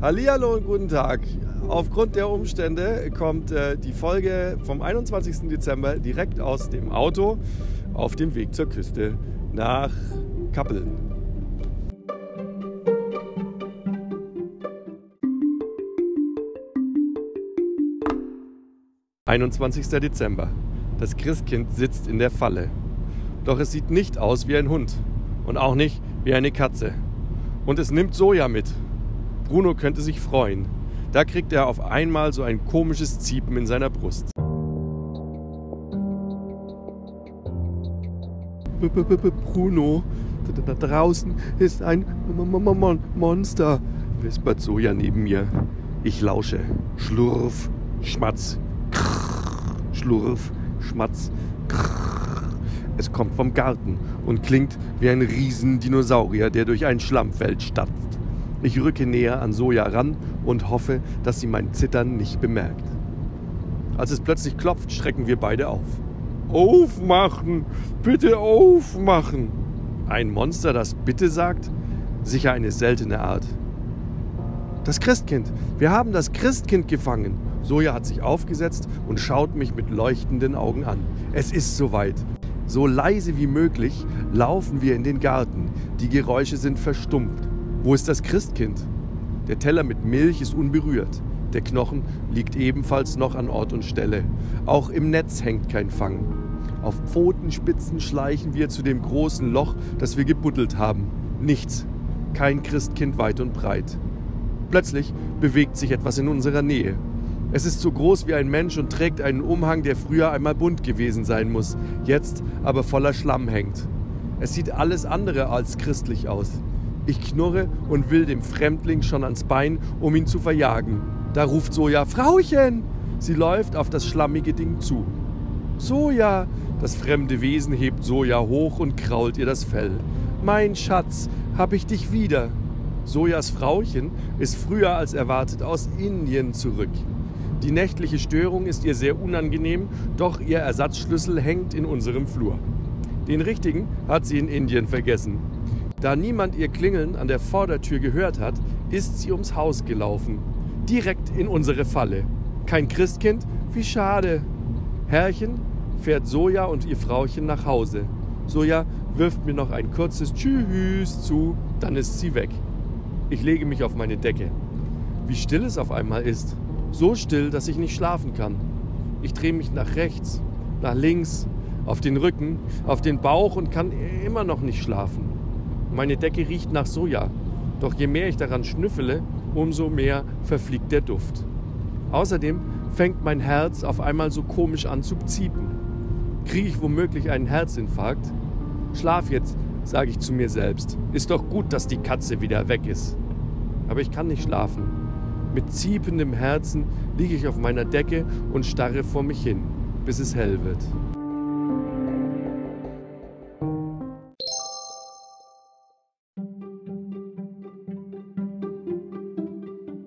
Hallihallo und guten Tag. Aufgrund der Umstände kommt äh, die Folge vom 21. Dezember direkt aus dem Auto auf dem Weg zur Küste nach Kappeln. »21. Dezember. Das Christkind sitzt in der Falle. Doch es sieht nicht aus wie ein Hund und auch nicht wie eine Katze. Und es nimmt Soja mit. Bruno könnte sich freuen. Da kriegt er auf einmal so ein komisches Ziepen in seiner Brust. Bruno, da draußen ist ein Monster, wispert Soja neben mir. Ich lausche. Schlurf, Schmatz, Schlurf, Schmatz, Es kommt vom Garten und klingt wie ein Riesendinosaurier, der durch ein Schlammfeld stapft. Ich rücke näher an Soja ran und hoffe, dass sie mein Zittern nicht bemerkt. Als es plötzlich klopft, schrecken wir beide auf. Aufmachen! Bitte aufmachen! Ein Monster, das bitte sagt? Sicher eine seltene Art. Das Christkind! Wir haben das Christkind gefangen! Soja hat sich aufgesetzt und schaut mich mit leuchtenden Augen an. Es ist soweit. So leise wie möglich laufen wir in den Garten. Die Geräusche sind verstummt. Wo ist das Christkind? Der Teller mit Milch ist unberührt. Der Knochen liegt ebenfalls noch an Ort und Stelle. Auch im Netz hängt kein Fang. Auf Pfotenspitzen schleichen wir zu dem großen Loch, das wir gebuddelt haben. Nichts. Kein Christkind weit und breit. Plötzlich bewegt sich etwas in unserer Nähe. Es ist so groß wie ein Mensch und trägt einen Umhang, der früher einmal bunt gewesen sein muss, jetzt aber voller Schlamm hängt. Es sieht alles andere als christlich aus. Ich knurre und will dem Fremdling schon ans Bein, um ihn zu verjagen. Da ruft Soja, Frauchen! Sie läuft auf das schlammige Ding zu. Soja! Das fremde Wesen hebt Soja hoch und krault ihr das Fell. Mein Schatz, hab ich dich wieder. Sojas Frauchen ist früher als erwartet aus Indien zurück. Die nächtliche Störung ist ihr sehr unangenehm, doch ihr Ersatzschlüssel hängt in unserem Flur. Den richtigen hat sie in Indien vergessen. Da niemand ihr Klingeln an der Vordertür gehört hat, ist sie ums Haus gelaufen. Direkt in unsere Falle. Kein Christkind? Wie schade. Herrchen fährt Soja und ihr Frauchen nach Hause. Soja wirft mir noch ein kurzes Tschüss zu, dann ist sie weg. Ich lege mich auf meine Decke. Wie still es auf einmal ist. So still, dass ich nicht schlafen kann. Ich drehe mich nach rechts, nach links, auf den Rücken, auf den Bauch und kann immer noch nicht schlafen. Meine Decke riecht nach Soja, doch je mehr ich daran schnüffele, umso mehr verfliegt der Duft. Außerdem fängt mein Herz auf einmal so komisch an zu ziepen. Kriege ich womöglich einen Herzinfarkt? Schlaf jetzt, sage ich zu mir selbst. Ist doch gut, dass die Katze wieder weg ist. Aber ich kann nicht schlafen. Mit ziependem Herzen liege ich auf meiner Decke und starre vor mich hin, bis es hell wird.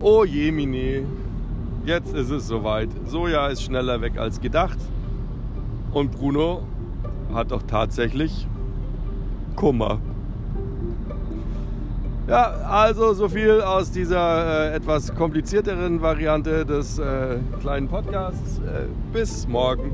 Oh Jemini, jetzt ist es soweit. Soja ist schneller weg als gedacht. Und Bruno hat doch tatsächlich Kummer. Ja, also so viel aus dieser äh, etwas komplizierteren Variante des äh, kleinen Podcasts. Äh, bis morgen.